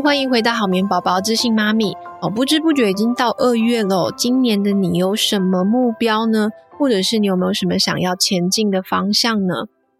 欢迎回到好眠宝宝自信妈咪哦！不知不觉已经到二月了，今年的你有什么目标呢？或者是你有没有什么想要前进的方向呢？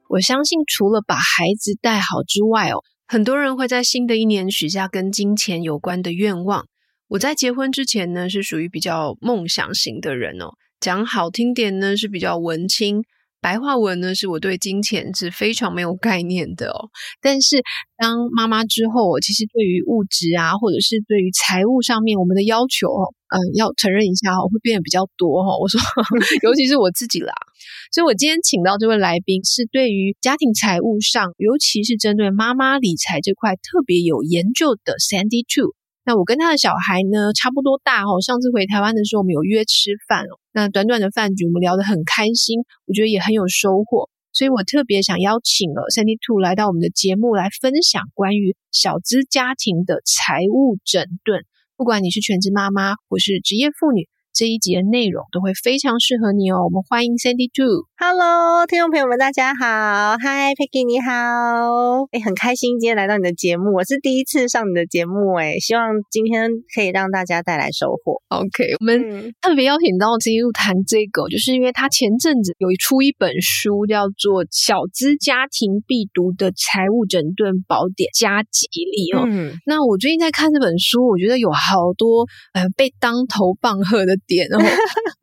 我相信除了把孩子带好之外哦，很多人会在新的一年许下跟金钱有关的愿望。我在结婚之前呢，是属于比较梦想型的人哦，讲好听点呢，是比较文青。白话文呢，是我对金钱是非常没有概念的哦。但是当妈妈之后，我其实对于物质啊，或者是对于财务上面，我们的要求哦，嗯，要承认一下哦，会变得比较多哈。我说，尤其是我自己啦。所以我今天请到这位来宾，是对于家庭财务上，尤其是针对妈妈理财这块特别有研究的 Sandy Tu。那我跟他的小孩呢，差不多大哦。上次回台湾的时候，我们有约吃饭哦。那短短的饭局，我们聊得很开心，我觉得也很有收获。所以我特别想邀请了 Sandy Two 来到我们的节目来分享关于小资家庭的财务整顿。不管你是全职妈妈或是职业妇女。这一集的内容都会非常适合你哦。我们欢迎 Sandy Two。Hello，听众朋友们，大家好。Hi，Peggy，你好。诶，很开心今天来到你的节目，我是第一次上你的节目，哎，希望今天可以让大家带来收获。OK，我们特别邀请到 Sandy Tu 谈这个，就是因为他前阵子有出一本书，叫做《小资家庭必读的财务整顿宝典加吉利》哦。嗯，那我最近在看这本书，我觉得有好多呃被当头棒喝的。点哦，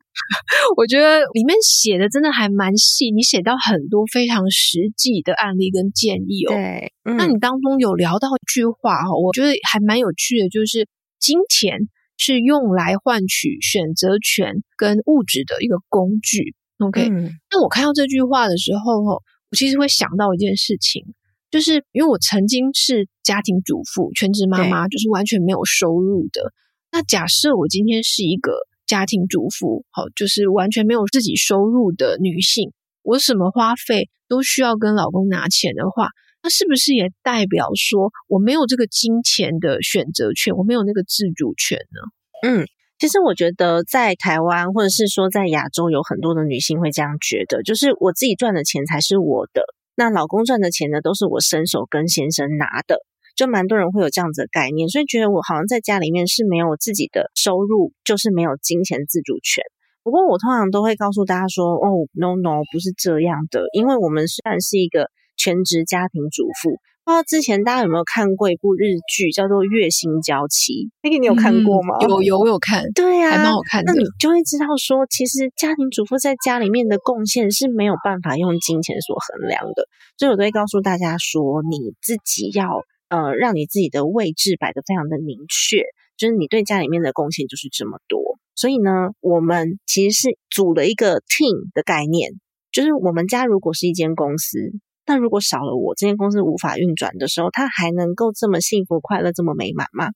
我觉得里面写的真的还蛮细，你写到很多非常实际的案例跟建议哦。对，嗯、那你当中有聊到一句话哦，我觉得还蛮有趣的，就是金钱是用来换取选择权跟物质的一个工具。OK，嗯、那我看到这句话的时候哦，我其实会想到一件事情，就是因为我曾经是家庭主妇、全职妈妈，就是完全没有收入的。那假设我今天是一个家庭主妇，好，就是完全没有自己收入的女性，我什么花费都需要跟老公拿钱的话，那是不是也代表说我没有这个金钱的选择权，我没有那个自主权呢？嗯，其实我觉得在台湾或者是说在亚洲，有很多的女性会这样觉得，就是我自己赚的钱才是我的，那老公赚的钱呢，都是我伸手跟先生拿的。就蛮多人会有这样子的概念，所以觉得我好像在家里面是没有自己的收入，就是没有金钱自主权。不过我通常都会告诉大家说，哦，no no，不是这样的，因为我们虽然是一个全职家庭主妇，不知道之前大家有没有看过一部日剧叫做《月薪娇妻》，那个你有看过吗？嗯、有有我有看，对呀、啊，还蛮好看的。那你就会知道说，其实家庭主妇在家里面的贡献是没有办法用金钱所衡量的，所以我都会告诉大家说，你自己要。呃，让你自己的位置摆得非常的明确，就是你对家里面的贡献就是这么多。所以呢，我们其实是组了一个 team 的概念，就是我们家如果是一间公司，那如果少了我，这间公司无法运转的时候，它还能够这么幸福、快乐、这么美满吗？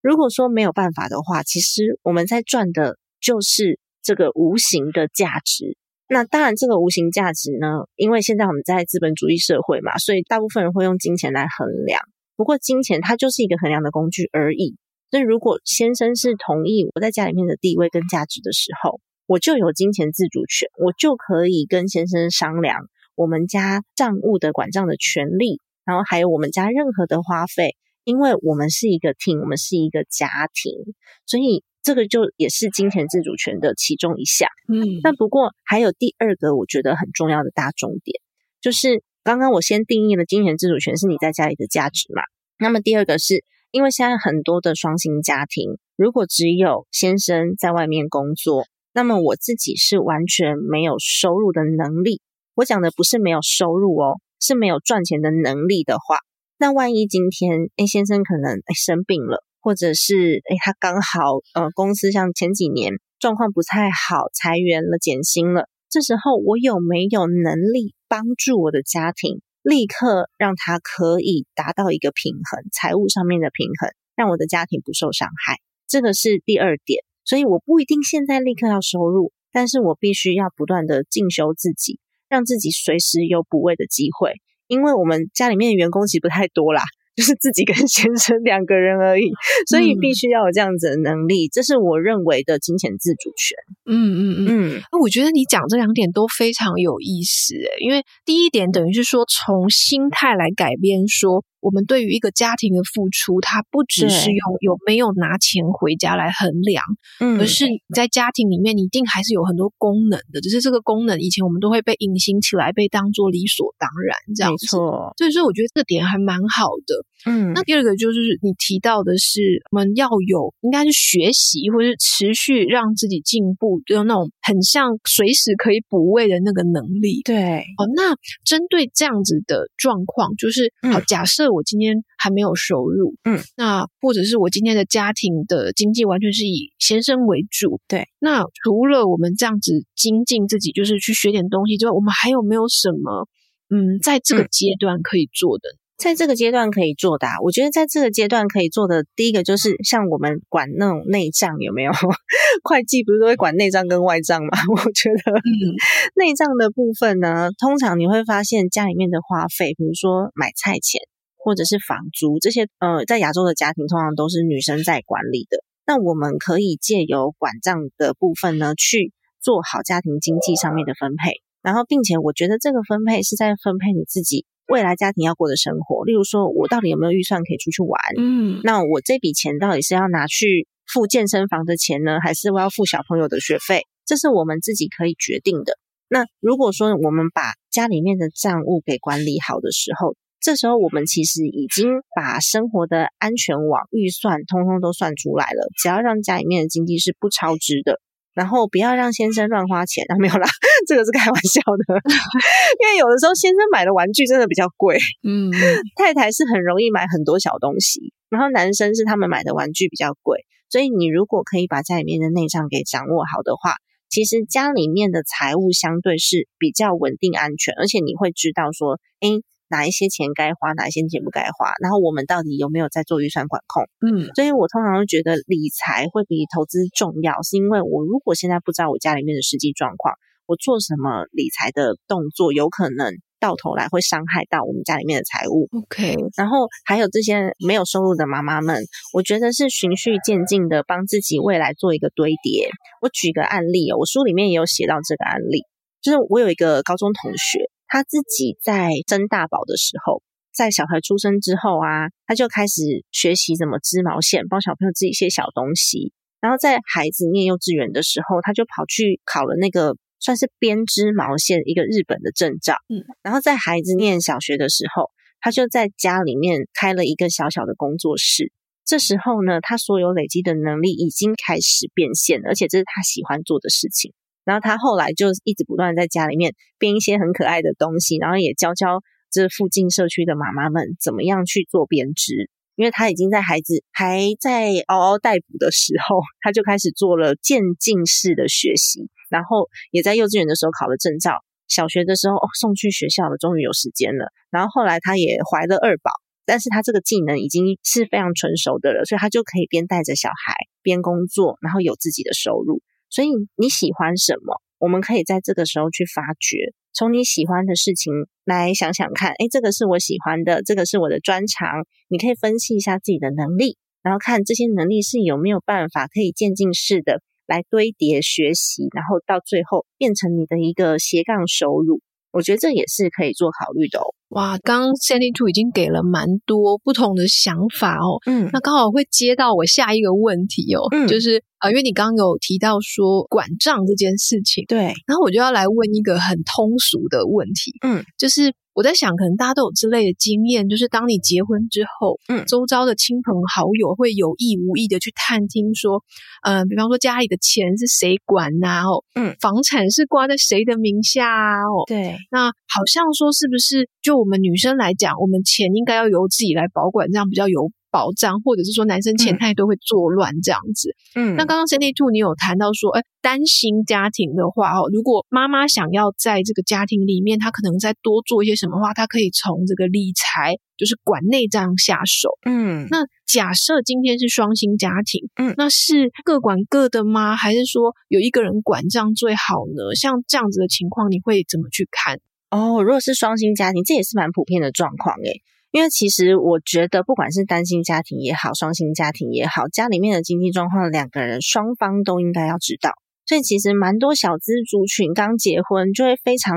如果说没有办法的话，其实我们在赚的就是这个无形的价值。那当然，这个无形价值呢，因为现在我们在资本主义社会嘛，所以大部分人会用金钱来衡量。不过金钱它就是一个衡量的工具而已。那如果先生是同意我在家里面的地位跟价值的时候，我就有金钱自主权，我就可以跟先生商量我们家账务的管账的权利，然后还有我们家任何的花费，因为我们是一个 team，我们是一个家庭，所以这个就也是金钱自主权的其中一项。嗯，但不过还有第二个我觉得很重要的大重点，就是。刚刚我先定义了金钱自主权是你在家里的价值嘛？那么第二个是因为现在很多的双薪家庭，如果只有先生在外面工作，那么我自己是完全没有收入的能力。我讲的不是没有收入哦，是没有赚钱的能力的话，那万一今天诶先生可能诶生病了，或者是诶他刚好呃公司像前几年状况不太好，裁员了，减薪了。这时候我有没有能力帮助我的家庭，立刻让他可以达到一个平衡，财务上面的平衡，让我的家庭不受伤害？这个是第二点。所以我不一定现在立刻要收入，但是我必须要不断的进修自己，让自己随时有补位的机会。因为我们家里面的员工其实不太多啦。就是自己跟先生两个人而已，所以必须要有这样子的能力，嗯、这是我认为的金钱自主权。嗯嗯嗯嗯，我觉得你讲这两点都非常有意思诶，因为第一点等于是说从心态来改变说。我们对于一个家庭的付出，它不只是用有没有拿钱回家来衡量，嗯，而是你在家庭里面，你一定还是有很多功能的。只是这个功能以前我们都会被隐形起来，被当做理所当然这样子。没错，所以说我觉得这个点还蛮好的。嗯，那第二个就是你提到的是，我们要有应该是学习或者是持续让自己进步，就那种很像随时可以补位的那个能力。对，哦，那针对这样子的状况，就是好，假设。我今天还没有收入，嗯，那或者是我今天的家庭的经济完全是以先生为主，对。那除了我们这样子精进自己，就是去学点东西之外，我们还有没有什么，嗯，在这个阶段可以做的？嗯，在这个阶段可以做的啊，我觉得在这个阶段可以做的，第一个就是像我们管那种内账有没有？会计不是都会管内账跟外账吗？我觉得，嗯，内账的部分呢，通常你会发现家里面的花费，比如说买菜钱。或者是房租这些，呃，在亚洲的家庭通常都是女生在管理的。那我们可以借由管账的部分呢，去做好家庭经济上面的分配。然后，并且我觉得这个分配是在分配你自己未来家庭要过的生活。例如说，我到底有没有预算可以出去玩？嗯，那我这笔钱到底是要拿去付健身房的钱呢，还是我要付小朋友的学费？这是我们自己可以决定的。那如果说我们把家里面的账务给管理好的时候，这时候我们其实已经把生活的安全网预算通通都算出来了，只要让家里面的经济是不超支的，然后不要让先生乱花钱啊，没有啦，这个是开玩笑的，因为有的时候先生买的玩具真的比较贵，嗯，太太是很容易买很多小东西，然后男生是他们买的玩具比较贵，所以你如果可以把家里面的内账给掌握好的话，其实家里面的财务相对是比较稳定安全，而且你会知道说，诶哪一些钱该花，哪一些钱不该花，然后我们到底有没有在做预算管控？嗯，所以我通常会觉得理财会比投资重要，是因为我如果现在不知道我家里面的实际状况，我做什么理财的动作，有可能到头来会伤害到我们家里面的财务。OK，然后还有这些没有收入的妈妈们，我觉得是循序渐进的帮自己未来做一个堆叠。我举个案例哦，我书里面也有写到这个案例，就是我有一个高中同学。他自己在争大宝的时候，在小孩出生之后啊，他就开始学习怎么织毛线，帮小朋友织一些小东西。然后在孩子念幼稚园的时候，他就跑去考了那个算是编织毛线一个日本的证照。嗯，然后在孩子念小学的时候，他就在家里面开了一个小小的工作室。这时候呢，他所有累积的能力已经开始变现，而且这是他喜欢做的事情。然后他后来就一直不断在家里面编一些很可爱的东西，然后也教教这附近社区的妈妈们怎么样去做编织。因为他已经在孩子还在嗷嗷待哺的时候，他就开始做了渐进式的学习，然后也在幼稚园的时候考了证照。小学的时候，送去学校了，终于有时间了。然后后来他也怀了二宝，但是他这个技能已经是非常纯熟的了，所以他就可以边带着小孩边工作，然后有自己的收入。所以你喜欢什么？我们可以在这个时候去发掘，从你喜欢的事情来想想看，诶，这个是我喜欢的，这个是我的专长。你可以分析一下自己的能力，然后看这些能力是有没有办法可以渐进式的来堆叠学习，然后到最后变成你的一个斜杠收入。我觉得这也是可以做考虑的哦。哇，刚刚 Sandy Two 已经给了蛮多不同的想法哦。嗯，那刚好会接到我下一个问题哦。嗯，就是呃，因为你刚刚有提到说管账这件事情，对，然后我就要来问一个很通俗的问题。嗯，就是。我在想，可能大家都有之类的经验，就是当你结婚之后，嗯，周遭的亲朋好友会有意无意的去探听说，嗯、呃，比方说家里的钱是谁管呐、啊？哦，嗯，房产是挂在谁的名下啊？哦，对，那好像说是不是就我们女生来讲，我们钱应该要由自己来保管，这样比较有。保障，或者是说男生钱太多会作乱这样子。嗯，那刚刚 Cindy Two 你有谈到说，哎，单亲家庭的话哦，如果妈妈想要在这个家庭里面，她可能再多做一些什么话，她可以从这个理财，就是管内账下手。嗯，那假设今天是双薪家庭，嗯，那是各管各的吗？还是说有一个人管账最好呢？像这样子的情况，你会怎么去看？哦，如果是双薪家庭，这也是蛮普遍的状况诶。因为其实我觉得，不管是单亲家庭也好，双亲家庭也好，家里面的经济状况，两个人双方都应该要知道。所以其实蛮多小资族群刚结婚就会非常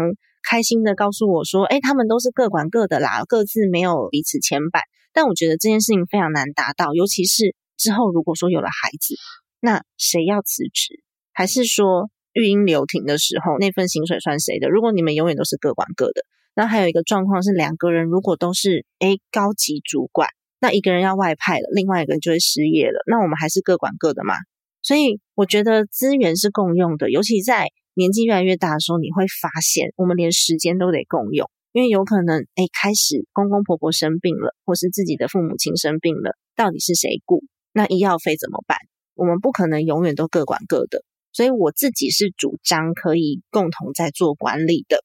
开心的告诉我说，哎，他们都是各管各的啦，各自没有彼此牵绊。但我觉得这件事情非常难达到，尤其是之后如果说有了孩子，那谁要辞职？还是说育婴留停的时候那份薪水算谁的？如果你们永远都是各管各的，那还有一个状况是两个人如果都是诶高级主管，那一个人要外派了，另外一个人就会失业了，那我们还是各管各的嘛？所以我觉得资源是共用的，尤其在年纪越来越大的时候，你会发现我们连时间都得共用。因为有可能，哎，开始公公婆婆生病了，或是自己的父母亲生病了，到底是谁顾？那医药费怎么办？我们不可能永远都各管各的，所以我自己是主张可以共同在做管理的。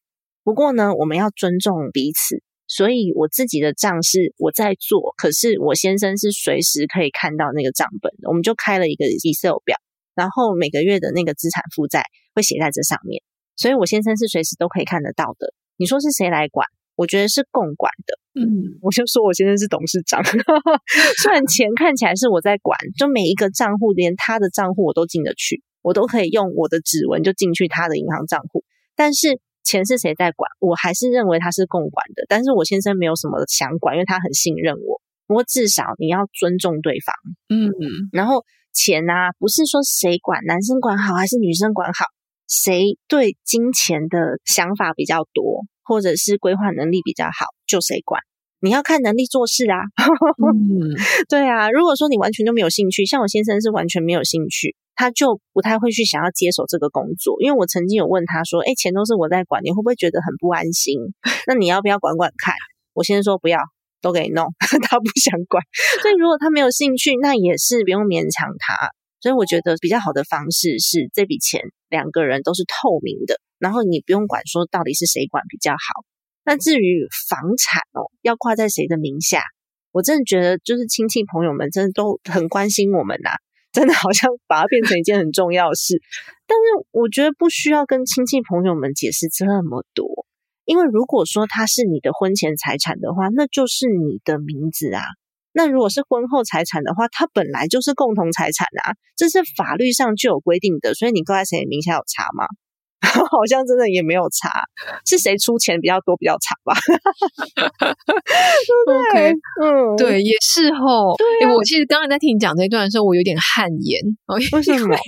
不过呢，我们要尊重彼此，所以我自己的账是我在做，可是我先生是随时可以看到那个账本的。我们就开了一个 Excel 表，然后每个月的那个资产负债会写在这上面，所以我先生是随时都可以看得到的。你说是谁来管？我觉得是共管的。嗯，我就说我先生是董事长，虽然钱看起来是我在管，就每一个账户连他的账户我都进得去，我都可以用我的指纹就进去他的银行账户。但是钱是谁在管？我还是认为他是共管的。但是我先生没有什么想管，因为他很信任我。不过至少你要尊重对方。嗯，然后钱啊，不是说谁管，男生管好还是女生管好？谁对金钱的想法比较多，或者是规划能力比较好，就谁管。你要看能力做事啊。嗯、对啊，如果说你完全都没有兴趣，像我先生是完全没有兴趣，他就不太会去想要接手这个工作。因为我曾经有问他说：“诶，钱都是我在管，你会不会觉得很不安心？那你要不要管管看？”我先生说：“不要，都给你弄。”他不想管。所以如果他没有兴趣，那也是不用勉强他。所以我觉得比较好的方式是这笔钱两个人都是透明的，然后你不用管说到底是谁管比较好。那至于房产哦，要挂在谁的名下，我真的觉得就是亲戚朋友们真的都很关心我们呐、真的好像把它变成一件很重要的事。但是我觉得不需要跟亲戚朋友们解释这么多，因为如果说它是你的婚前财产的话，那就是你的名字啊。那如果是婚后财产的话，它本来就是共同财产啊，这是法律上就有规定的，所以你挂在谁名下有差吗？好像真的也没有差，是谁出钱比较多比较差吧？OK，嗯，对，也是吼。对、啊欸，我其实刚才在听你讲这一段的时候，我有点汗颜。为什么？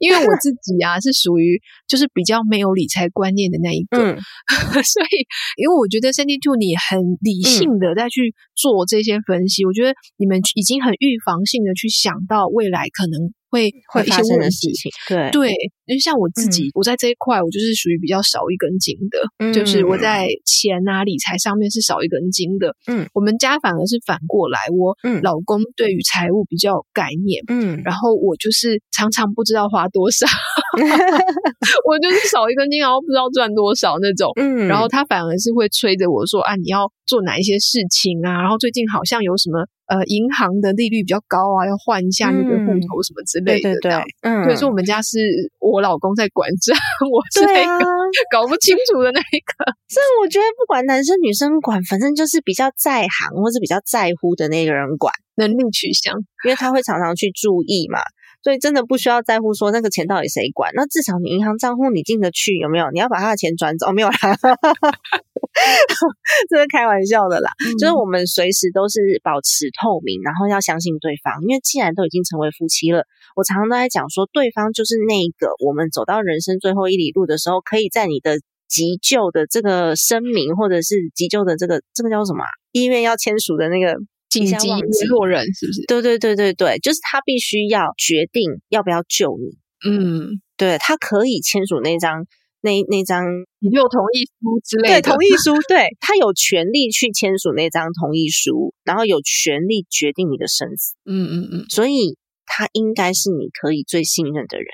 因为我自己啊，是属于就是比较没有理财观念的那一个，嗯、所以因为我觉得三 d two 你很理性的在去做这些分析，嗯、我觉得你们已经很预防性的去想到未来可能。会会发生的事情，对。对，因为像我自己，嗯、我在这一块，我就是属于比较少一根筋的，嗯、就是我在钱啊理财上面是少一根筋的。嗯，我们家反而是反过来，我老公对于财务比较有概念，嗯，然后我就是常常不知道花多少，嗯、我就是少一根筋，然后不知道赚多少那种。嗯，然后他反而是会催着我说啊，你要做哪一些事情啊？然后最近好像有什么。呃，银行的利率比较高啊，要换一下那个户头什么之类的。嗯、对对对，嗯，所以说我们家是我老公在管账，我是那个搞不清楚的那一个。所以我觉得不管男生女生管，反正就是比较在行或是比较在乎的那个人管，能力取向，因为他会常常去注意嘛。所以真的不需要在乎说那个钱到底谁管，那至少你银行账户你进得去有没有？你要把他的钱转走，哦，没有啦，这是开玩笑的啦。嗯、就是我们随时都是保持透明，然后要相信对方，因为既然都已经成为夫妻了，我常常都在讲说，对方就是那个我们走到人生最后一里路的时候，可以在你的急救的这个声明，或者是急救的这个这个叫什么、啊、医院要签署的那个。紧急联络人是不是？对对对对对，就是他必须要决定要不要救你。嗯，对，他可以签署那张那那张你有同意书之类的。对，同意书，对，他有权利去签署那张同意书，然后有权利决定你的生死。嗯嗯嗯，所以他应该是你可以最信任的人。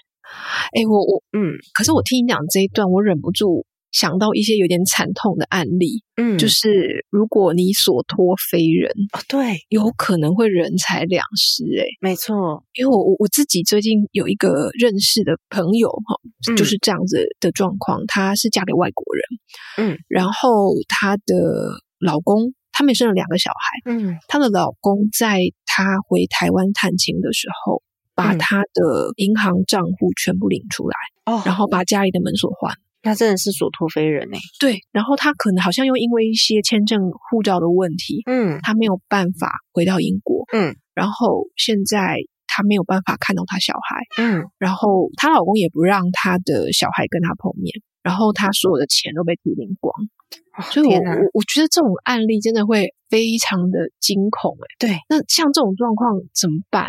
哎，我我嗯，可是我听你讲这一段，我忍不住。想到一些有点惨痛的案例，嗯，就是如果你所托非人，哦，对，有可能会人财两失，哎，没错，因为我我我自己最近有一个认识的朋友，哈，嗯，就是这样子的状况，她是嫁给外国人，嗯，然后她的老公，他们也生了两个小孩，嗯，她的老公在她回台湾探亲的时候，把她的银行账户全部领出来，哦，然后把家里的门锁换。那真的是所托非人哎。对，然后他可能好像又因为一些签证、护照的问题，嗯，他没有办法回到英国，嗯，然后现在他没有办法看到他小孩，嗯，然后她老公也不让他的小孩跟他碰面，然后他所有的钱都被提领光。所以我，我我我觉得这种案例真的会非常的惊恐哎。对，那像这种状况怎么办？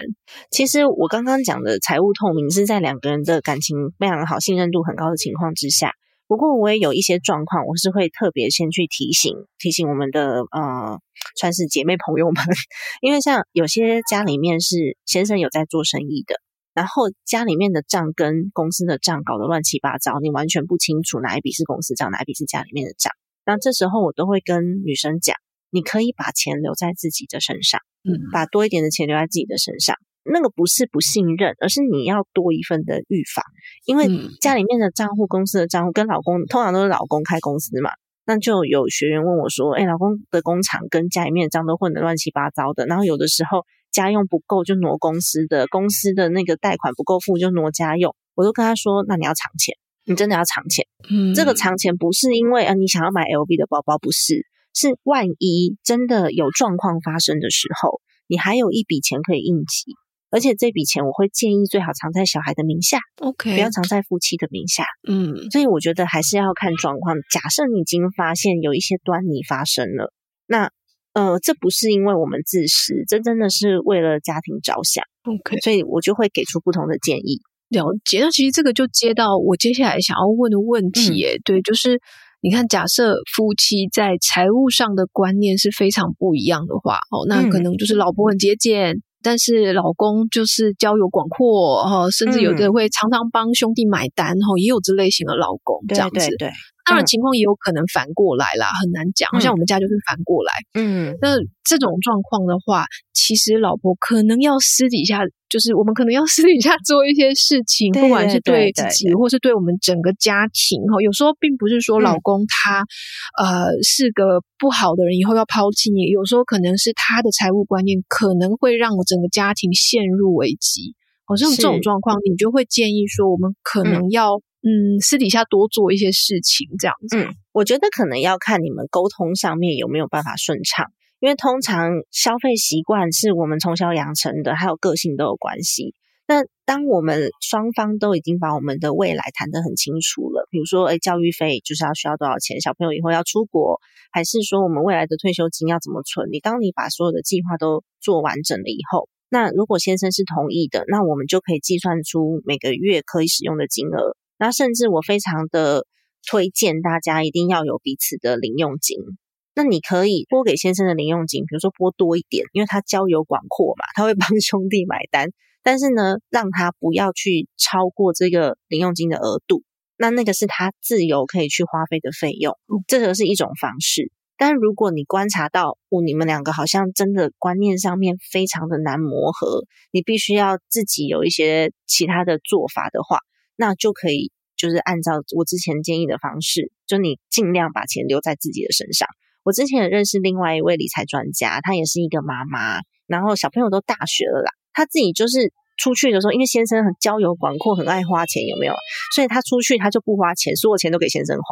其实我刚刚讲的财务透明是在两个人的感情非常好、信任度很高的情况之下。不过，我也有一些状况，我是会特别先去提醒提醒我们的呃，算是姐妹朋友们，因为像有些家里面是先生有在做生意的，然后家里面的账跟公司的账搞得乱七八糟，你完全不清楚哪一笔是公司账，哪一笔是家里面的账。那这时候我都会跟女生讲，你可以把钱留在自己的身上，嗯，把多一点的钱留在自己的身上。那个不是不信任，而是你要多一份的预防，因为家里面的账户、公司的账户跟老公通常都是老公开公司嘛，那就有学员问我说：“哎，老公的工厂跟家里面的账都混得乱七八糟的，然后有的时候家用不够就挪公司的，公司的那个贷款不够付就挪家用。”我都跟他说：“那你要藏钱。”你真的要藏钱，嗯，这个藏钱不是因为啊你想要买 LV 的包包，不是，是万一真的有状况发生的时候，你还有一笔钱可以应急，而且这笔钱我会建议最好藏在小孩的名下，OK，不要藏在夫妻的名下，嗯，所以我觉得还是要看状况。假设你已经发现有一些端倪发生了，那呃，这不是因为我们自私，这真的是为了家庭着想，OK，所以我就会给出不同的建议。了解，那其实这个就接到我接下来想要问的问题，诶、嗯、对，就是你看，假设夫妻在财务上的观念是非常不一样的话，哦，那可能就是老婆很节俭，嗯、但是老公就是交友广阔，哦，甚至有的会常常帮兄弟买单，哦，也有这类型的老公，这样子，对对对。当然，情况也有可能反过来啦，很难讲。好像我们家就是反过来。嗯，那这种状况的话，其实老婆可能要私底下，就是我们可能要 私底下做一些事情，不管是对自己，或是对我们整个家庭。哈，有时候并不是说老公他、嗯、呃是个不好的人，以后要抛弃你。有时候可能是他的财务观念可能会让我整个家庭陷入危机。好像这种状况，你就会建议说，我们可能要。嗯，私底下多做一些事情，这样子。嗯，我觉得可能要看你们沟通上面有没有办法顺畅，因为通常消费习惯是我们从小养成的，还有个性都有关系。那当我们双方都已经把我们的未来谈得很清楚了，比如说，诶，教育费就是要需要多少钱，小朋友以后要出国，还是说我们未来的退休金要怎么存？你当你把所有的计划都做完整了以后，那如果先生是同意的，那我们就可以计算出每个月可以使用的金额。那甚至我非常的推荐大家一定要有彼此的零用金。那你可以拨给先生的零用金，比如说拨多一点，因为他交友广阔嘛，他会帮 兄弟买单。但是呢，让他不要去超过这个零用金的额度。那那个是他自由可以去花费的费用，这个是一种方式。但如果你观察到，哦，你们两个好像真的观念上面非常的难磨合，你必须要自己有一些其他的做法的话。那就可以，就是按照我之前建议的方式，就你尽量把钱留在自己的身上。我之前也认识另外一位理财专家，她也是一个妈妈，然后小朋友都大学了啦，她自己就是出去的时候，因为先生很交友广阔，很爱花钱，有没有？所以她出去她就不花钱，所有钱都给先生花，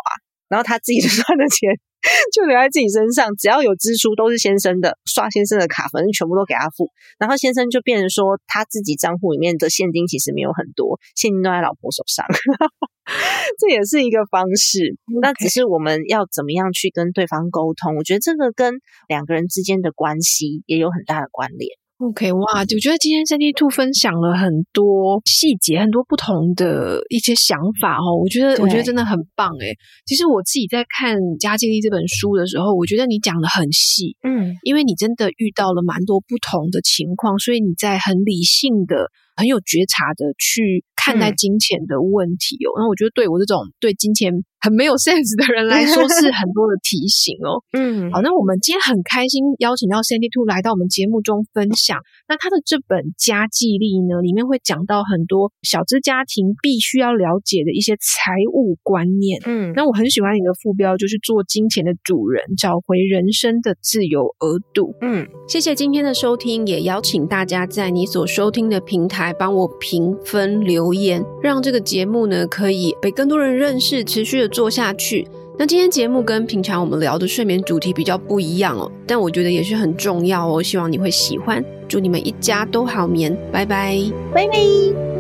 然后他自己赚的钱。就留在自己身上，只要有支出都是先生的，刷先生的卡，反正全部都给他付。然后先生就变成说，他自己账户里面的现金其实没有很多，现金都在老婆手上，这也是一个方式。那只是我们要怎么样去跟对方沟通？我觉得这个跟两个人之间的关系也有很大的关联。OK，哇，我觉得今天三 D Two 分享了很多细节，很多不同的一些想法哦。我觉得，我觉得真的很棒诶。其实我自己在看《家境力》这本书的时候，我觉得你讲的很细，嗯，因为你真的遇到了蛮多不同的情况，所以你在很理性的、很有觉察的去看待金钱的问题哦。那、嗯、我觉得，对我这种对金钱很没有 sense 的人来说是很多的提醒哦。嗯，好，那我们今天很开心邀请到 Sandy Two 来到我们节目中分享。那他的这本《家计力》呢，里面会讲到很多小资家庭必须要了解的一些财务观念。嗯，那我很喜欢你的副标，就是做金钱的主人，找回人生的自由额度。嗯，谢谢今天的收听，也邀请大家在你所收听的平台帮我评分留言，让这个节目呢可以被更多人认识，持续的做下去。那今天节目跟平常我们聊的睡眠主题比较不一样哦，但我觉得也是很重要哦，希望你会喜欢。祝你们一家都好眠，拜拜，拜拜。